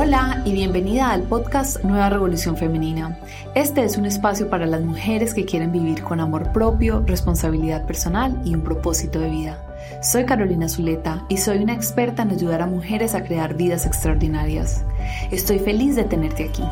Hola y bienvenida al podcast Nueva Revolución Femenina. Este es un espacio para las mujeres que quieren vivir con amor propio, responsabilidad personal y un propósito de vida. Soy Carolina Zuleta y soy una experta en ayudar a mujeres a crear vidas extraordinarias. Estoy feliz de tenerte aquí.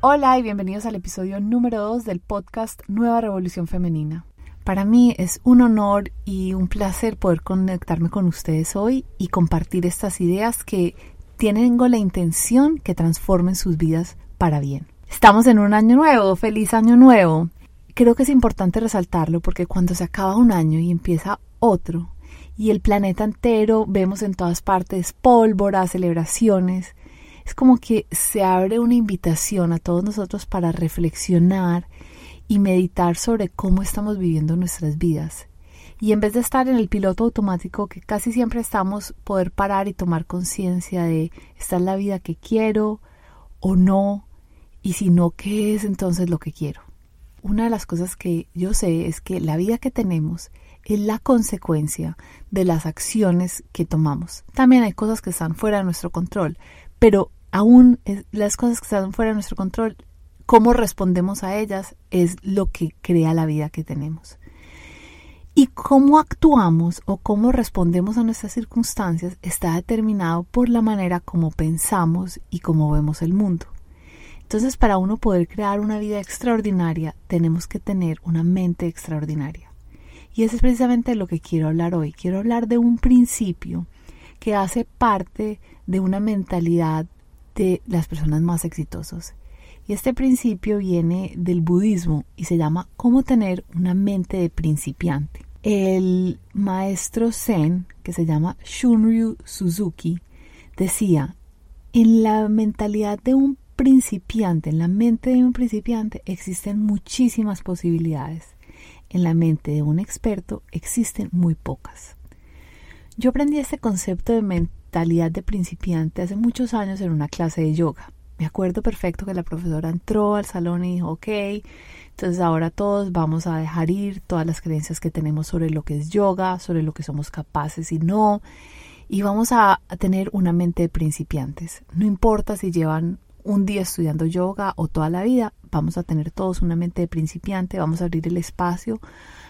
Hola y bienvenidos al episodio número 2 del podcast Nueva Revolución Femenina. Para mí es un honor y un placer poder conectarme con ustedes hoy y compartir estas ideas que tienen la intención que transformen sus vidas para bien. Estamos en un año nuevo, feliz año nuevo. Creo que es importante resaltarlo porque cuando se acaba un año y empieza otro y el planeta entero vemos en todas partes pólvora, celebraciones, es como que se abre una invitación a todos nosotros para reflexionar y meditar sobre cómo estamos viviendo nuestras vidas. Y en vez de estar en el piloto automático que casi siempre estamos, poder parar y tomar conciencia de esta es la vida que quiero o no, y si no, ¿qué es entonces lo que quiero? Una de las cosas que yo sé es que la vida que tenemos es la consecuencia de las acciones que tomamos. También hay cosas que están fuera de nuestro control, pero aún las cosas que están fuera de nuestro control cómo respondemos a ellas es lo que crea la vida que tenemos. Y cómo actuamos o cómo respondemos a nuestras circunstancias está determinado por la manera como pensamos y cómo vemos el mundo. Entonces, para uno poder crear una vida extraordinaria, tenemos que tener una mente extraordinaria. Y eso es precisamente lo que quiero hablar hoy. Quiero hablar de un principio que hace parte de una mentalidad de las personas más exitosas y este principio viene del budismo y se llama cómo tener una mente de principiante. El maestro Zen, que se llama Shunryu Suzuki, decía, en la mentalidad de un principiante, en la mente de un principiante existen muchísimas posibilidades. En la mente de un experto existen muy pocas. Yo aprendí este concepto de mentalidad de principiante hace muchos años en una clase de yoga. Me acuerdo perfecto que la profesora entró al salón y dijo, ok, entonces ahora todos vamos a dejar ir todas las creencias que tenemos sobre lo que es yoga, sobre lo que somos capaces y no, y vamos a, tener una mente de principiantes. No importa si llevan un día estudiando yoga o toda la vida, vamos a tener todos una mente de principiante, vamos a abrir el espacio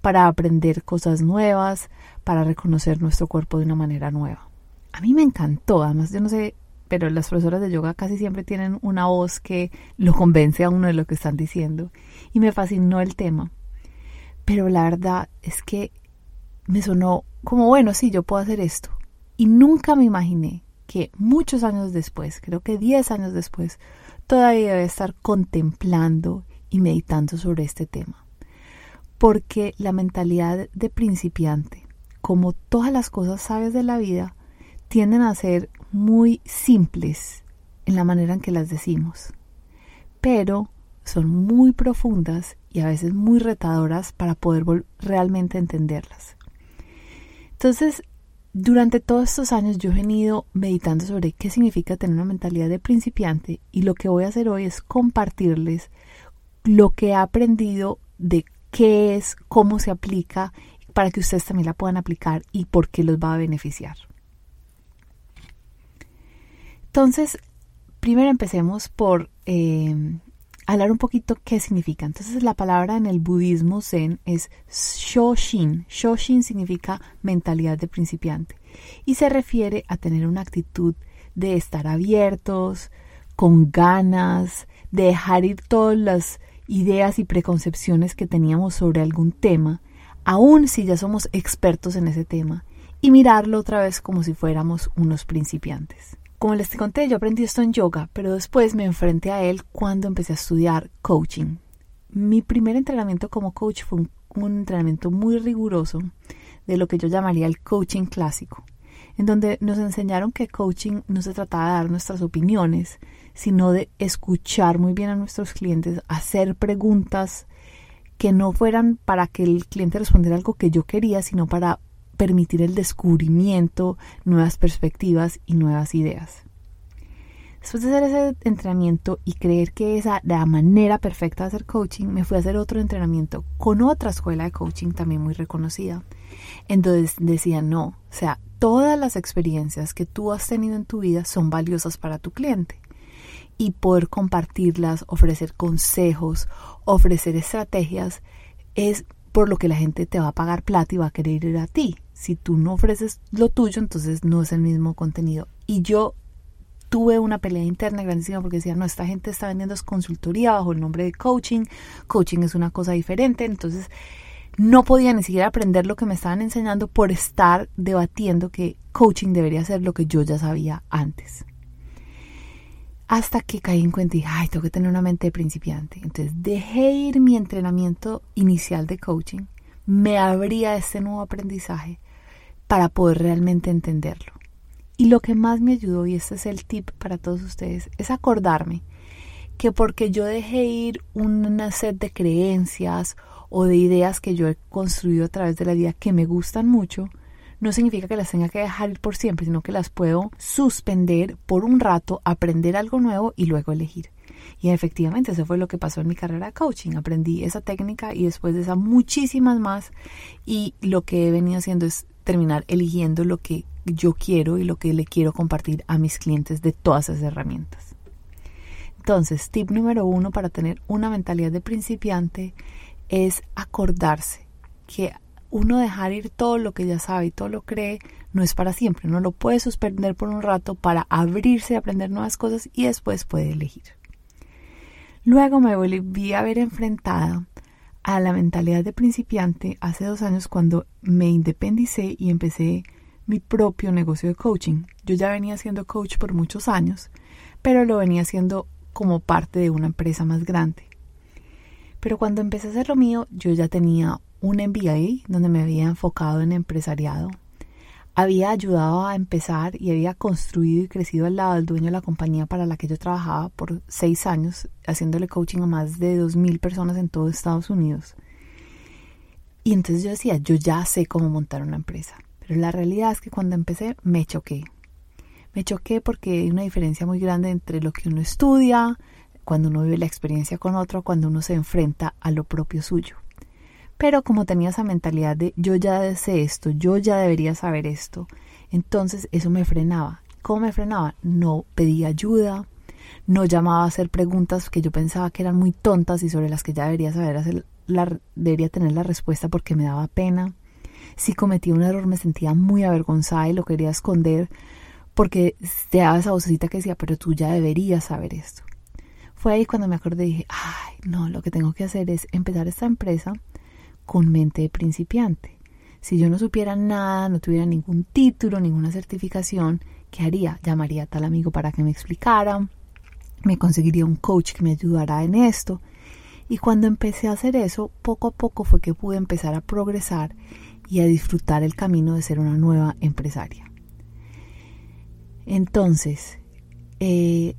para aprender cosas nuevas, para reconocer nuestro cuerpo de una manera nueva. A mí me encantó, además yo no sé pero las profesoras de yoga casi siempre tienen una voz que lo convence a uno de lo que están diciendo. Y me fascinó el tema. Pero la verdad es que me sonó como, bueno, sí, yo puedo hacer esto. Y nunca me imaginé que muchos años después, creo que 10 años después, todavía debe estar contemplando y meditando sobre este tema. Porque la mentalidad de principiante, como todas las cosas sabias de la vida, tienden a ser muy simples en la manera en que las decimos, pero son muy profundas y a veces muy retadoras para poder realmente entenderlas. Entonces, durante todos estos años yo he venido meditando sobre qué significa tener una mentalidad de principiante y lo que voy a hacer hoy es compartirles lo que he aprendido de qué es, cómo se aplica, para que ustedes también la puedan aplicar y por qué los va a beneficiar. Entonces, primero empecemos por eh, hablar un poquito qué significa. Entonces, la palabra en el budismo zen es Shoshin. Shoshin significa mentalidad de principiante y se refiere a tener una actitud de estar abiertos, con ganas, de dejar ir todas las ideas y preconcepciones que teníamos sobre algún tema, aun si ya somos expertos en ese tema, y mirarlo otra vez como si fuéramos unos principiantes. Como les conté, yo aprendí esto en yoga, pero después me enfrenté a él cuando empecé a estudiar coaching. Mi primer entrenamiento como coach fue un, entrenamiento muy riguroso de lo que yo llamaría el coaching clásico, en donde nos enseñaron que coaching no se trataba de dar nuestras opiniones, sino de escuchar muy bien a nuestros clientes, hacer preguntas que no fueran para que el cliente respondiera algo que yo quería, sino para permitir el descubrimiento, nuevas perspectivas y nuevas ideas. Después de hacer ese entrenamiento y creer que esa la manera perfecta de hacer coaching, me fui a hacer otro entrenamiento con otra escuela de coaching también muy reconocida. Entonces decía, no, o sea, todas las experiencias que tú has tenido en tu vida son valiosas para tu cliente y poder compartirlas, ofrecer consejos, ofrecer estrategias, es por lo que la gente te va a pagar plata y va a querer ir a ti. Si tú no ofreces lo tuyo, entonces no es el mismo contenido. Y yo tuve una pelea interna grandísima porque decía, no, esta gente está vendiendo consultoría bajo el nombre de coaching, coaching es una cosa diferente, entonces no podía ni siquiera aprender lo que me estaban enseñando por estar debatiendo que coaching debería ser lo que yo ya sabía antes. Hasta que caí en cuenta y dije, ay, tengo que tener una mente de principiante. Entonces dejé ir mi entrenamiento inicial de coaching, me abría este nuevo aprendizaje para poder realmente entenderlo. Y lo que más me ayudó, y este es el tip para todos ustedes, es acordarme que porque yo dejé ir una set de creencias o de ideas que yo he construido a través de la vida que me gustan mucho, no significa que las tenga que dejar ir por siempre, sino que las puedo suspender por un rato, aprender algo nuevo y luego elegir. Y efectivamente eso fue lo que pasó en mi carrera de coaching. Aprendí esa técnica y después de esa muchísimas más y lo que he venido haciendo es terminar eligiendo lo que yo quiero y lo que le quiero compartir a mis clientes de todas esas herramientas. Entonces, tip número uno para tener una mentalidad de principiante es acordarse que uno dejar ir todo lo que ya sabe y todo lo cree no es para siempre, no lo puede suspender por un rato para abrirse y aprender nuevas cosas y después puede elegir. Luego me volví a ver enfrentada a la mentalidad de principiante hace dos años cuando me independicé y empecé mi propio negocio de coaching. Yo ya venía siendo coach por muchos años, pero lo venía haciendo como parte de una empresa más grande. Pero cuando empecé a hacer lo mío, yo ya tenía un MBA donde me había enfocado en empresariado. Había ayudado a empezar y había construido y crecido al lado del dueño de la compañía para la que yo trabajaba por seis años, haciéndole coaching a más de dos mil personas en todo Estados Unidos. Y entonces yo decía, yo ya sé cómo montar una empresa. Pero la realidad es que cuando empecé me choqué. Me choqué porque hay una diferencia muy grande entre lo que uno estudia, cuando uno vive la experiencia con otro, cuando uno se enfrenta a lo propio suyo. Pero como tenía esa mentalidad de yo ya sé esto, yo ya debería saber esto, entonces eso me frenaba. ¿Cómo me frenaba? No pedía ayuda, no llamaba a hacer preguntas que yo pensaba que eran muy tontas y sobre las que ya debería saber hacer debería tener la respuesta porque me daba pena. Si cometía un error me sentía muy avergonzada y lo quería esconder porque te daba esa vocecita que decía, pero tú ya deberías saber esto. Fue ahí cuando me acordé y dije, ay, no, lo que tengo que hacer es empezar esta empresa con mente de principiante. Si yo no supiera nada, no tuviera ningún título, ninguna certificación, ¿qué haría? Llamaría a tal amigo para que me explicara, me conseguiría un coach que me ayudara en esto. Y cuando empecé a hacer eso, poco a poco fue que pude empezar a progresar y a disfrutar el camino de ser una nueva empresaria. Entonces, eh,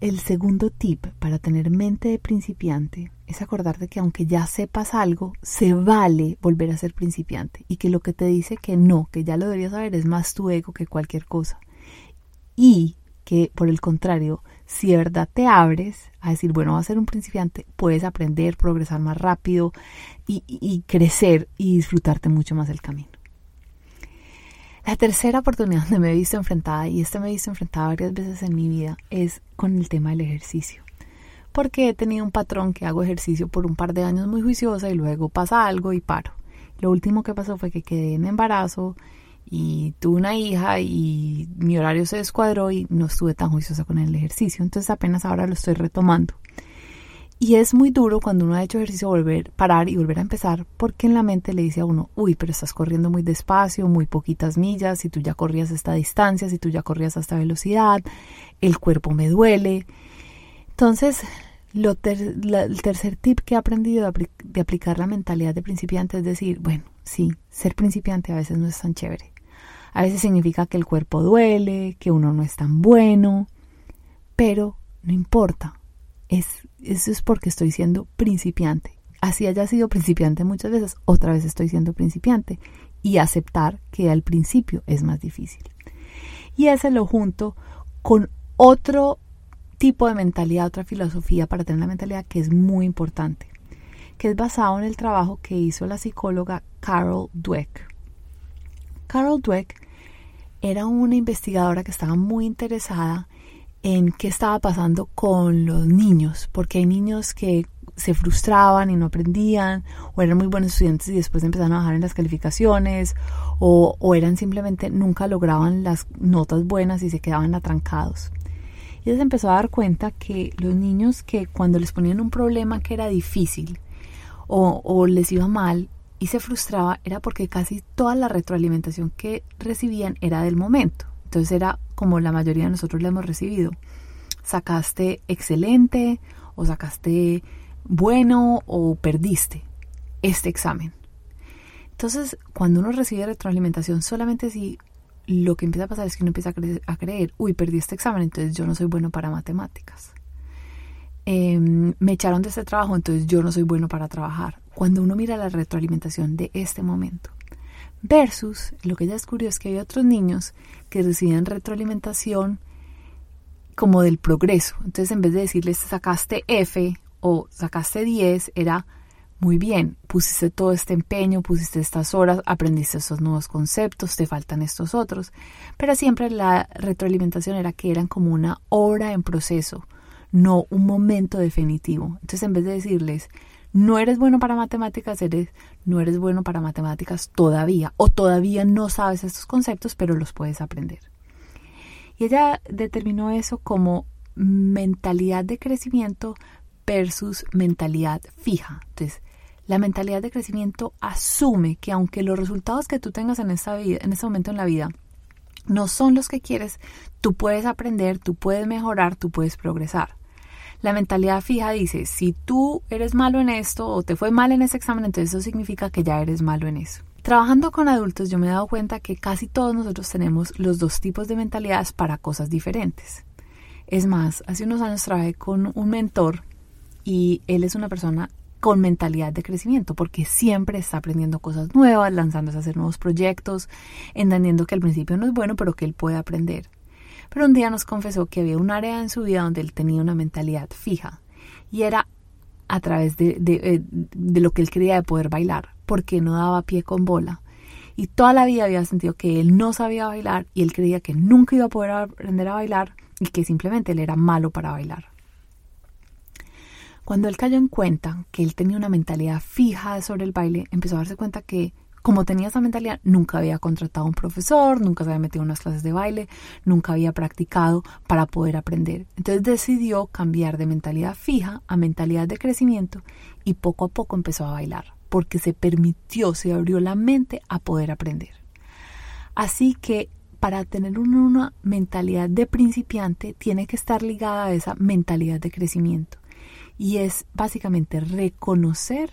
el segundo tip para tener mente de principiante es acordarte que aunque ya sepas algo, se vale volver a ser principiante y que lo que te dice que no, que ya lo deberías saber, es más tu ego que cualquier cosa. Y que por el contrario, si de verdad te abres a decir, bueno, va a ser un principiante, puedes aprender, progresar más rápido y, y crecer y disfrutarte mucho más el camino. La tercera oportunidad donde me he visto enfrentada, y esta me he visto enfrentada varias veces en mi vida, es con el tema del ejercicio. Porque he tenido un patrón que hago ejercicio por un par de años muy juiciosa y luego pasa algo y paro. Lo último que pasó fue que quedé en embarazo y tuve una hija y mi horario se descuadró y no estuve tan juiciosa con el ejercicio. Entonces apenas ahora lo estoy retomando. Y es muy duro cuando uno ha hecho ejercicio volver, parar y volver a empezar, porque en la mente le dice a uno, uy, pero estás corriendo muy despacio, muy poquitas millas, si tú ya corrías esta distancia, si tú ya corrías a esta velocidad, el cuerpo me duele. Entonces, lo el tercer tip que he aprendido de, de aplicar la mentalidad de principiante es decir, bueno, sí, ser principiante a veces no es tan chévere. A veces significa que el cuerpo duele, que uno no es tan bueno, pero no importa, es, eso es porque estoy siendo principiante. Así haya sido principiante muchas veces, otra vez estoy siendo principiante. Y aceptar que al principio es más difícil. Y ese lo junto con otro tipo de mentalidad, otra filosofía para tener una mentalidad que es muy importante, que es basado en el trabajo que hizo la psicóloga Carol Dweck. Carol Dweck era una investigadora que estaba muy interesada en qué estaba pasando con los niños, porque hay niños que se frustraban y no aprendían, o eran muy buenos estudiantes y después empezaron a bajar en las calificaciones, o, eran simplemente nunca lograban las notas buenas y se quedaban atrancados. Y se empezó a dar cuenta que los niños que cuando les ponían un problema que era difícil o, o les iba mal y se frustraba era porque casi toda la retroalimentación que recibían era del momento. Entonces era como la mayoría de nosotros le hemos recibido. Sacaste excelente o sacaste bueno o perdiste este examen. Entonces, cuando uno recibe retroalimentación, solamente si lo que empieza a pasar es que uno empieza a, creer, uy, perdí este examen, entonces yo no soy bueno para matemáticas. Em, me echaron de este trabajo, entonces yo no soy bueno para trabajar. Cuando uno mira la retroalimentación de este momento, versus lo que ella descubrió es que hay otros niños que reciben retroalimentación como del progreso. Entonces, en vez de decirles sacaste F o sacaste 10 era muy bien, pusiste todo este empeño, pusiste estas horas, aprendiste estos nuevos conceptos, te faltan estos otros, pero siempre la retroalimentación era que eran como una hora en proceso, no un momento definitivo. Entonces en vez de decirles, no eres bueno para matemáticas, eres, no eres bueno para matemáticas todavía, o todavía no sabes estos conceptos, pero los puedes aprender. Y ella determinó eso como mentalidad de crecimiento versus mentalidad fija. Entonces, la mentalidad de crecimiento asume que aunque los resultados que tú tengas en esta vida, en este momento en la vida, no son los que quieres, tú puedes aprender, tú puedes mejorar, tú puedes progresar. La mentalidad fija dice, si tú eres malo en esto o te fue mal en ese examen, entonces eso significa que ya eres malo en eso. Trabajando con adultos yo me he dado cuenta que casi todos nosotros tenemos los dos tipos de mentalidades para cosas diferentes. Es más, hace unos años trabajé con un mentor y él es una persona con mentalidad de crecimiento, porque siempre está aprendiendo cosas nuevas, lanzándose a hacer nuevos proyectos, entendiendo que al principio no es bueno, pero que él puede aprender. Pero un día nos confesó que había un área en su vida donde él tenía una mentalidad fija, y era a través de, eh, de lo que él quería de poder bailar, porque no daba pie con bola. Y toda la vida había sentido que él no sabía bailar y él creía que nunca iba a poder aprender a bailar y que simplemente él era malo para bailar. Cuando él cayó en cuenta que él tenía una mentalidad fija sobre el baile, empezó a darse cuenta que como tenía esa mentalidad, nunca había contratado a un profesor, nunca se había metido en unas clases de baile, nunca había practicado para poder aprender. Entonces decidió cambiar de mentalidad fija a mentalidad de crecimiento y poco a poco empezó a bailar, porque se permitió, se abrió la mente a poder aprender. Así que para tener una mentalidad de principiante tiene que estar ligada a esa mentalidad de crecimiento y es básicamente reconocer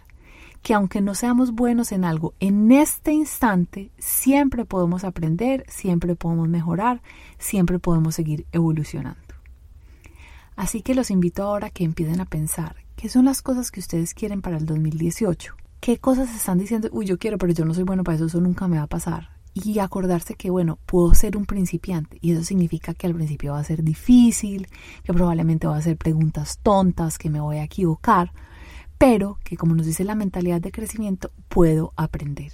que aunque no seamos buenos en algo, en este instante siempre podemos aprender, siempre podemos mejorar, siempre podemos seguir evolucionando. Así que los invito ahora a que empiecen a pensar qué son las cosas que ustedes quieren para el 2018. ¿Qué cosas están diciendo? Uy, yo quiero, pero yo no soy bueno para eso, eso nunca me va a pasar y acordarse que, bueno, puedo ser un principiante y eso significa que al principio va a ser difícil, que probablemente va a hacer preguntas tontas, que me voy a equivocar, pero que como nos dice la mentalidad de crecimiento, puedo aprender.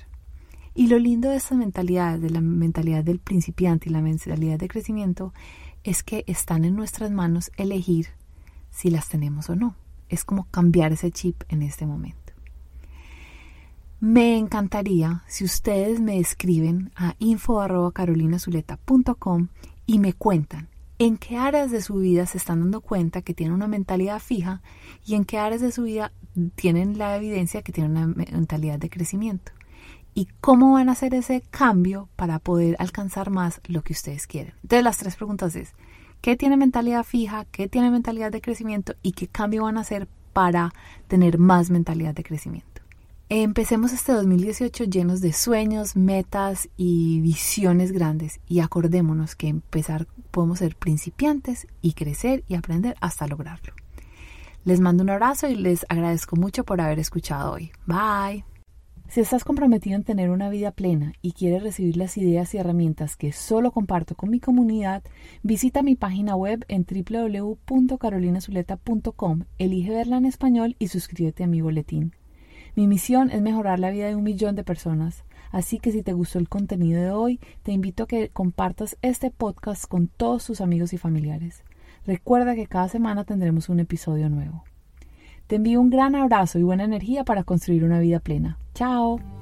Y lo lindo de esta mentalidad, de la mentalidad del principiante y la mentalidad de crecimiento, es que están en nuestras manos elegir si las tenemos o no. Es como cambiar ese chip en este momento. Me encantaría si ustedes me escriben a info.carolinazuleta.com y me cuentan en qué áreas de su vida se están dando cuenta que tienen una mentalidad fija y en qué áreas de su vida tienen la evidencia que tienen una mentalidad de crecimiento. Y cómo van a hacer ese cambio para poder alcanzar más lo que ustedes quieren. Entonces las tres preguntas es, ¿qué tiene mentalidad fija? ¿Qué tiene mentalidad de crecimiento? ¿Y qué cambio van a hacer para tener más mentalidad de crecimiento? Empecemos este 2018 llenos de sueños, metas y visiones grandes y acordémonos que empezar podemos ser principiantes y crecer y aprender hasta lograrlo. Les mando un abrazo y les agradezco mucho por haber escuchado hoy. Bye. Si estás comprometido en tener una vida plena y quieres recibir las ideas y herramientas que solo comparto con mi comunidad, visita mi página web en www.carolinazuleta.com, elige verla en español y suscríbete a mi boletín. Mi misión es mejorar la vida de un millón de personas Así que si te gustó el contenido de hoy, te invito a que compartas este podcast con todos tus amigos y familiares. Recuerda que cada semana tendremos un episodio nuevo. Te envío un gran abrazo y buena energía para construir una vida plena. Chao.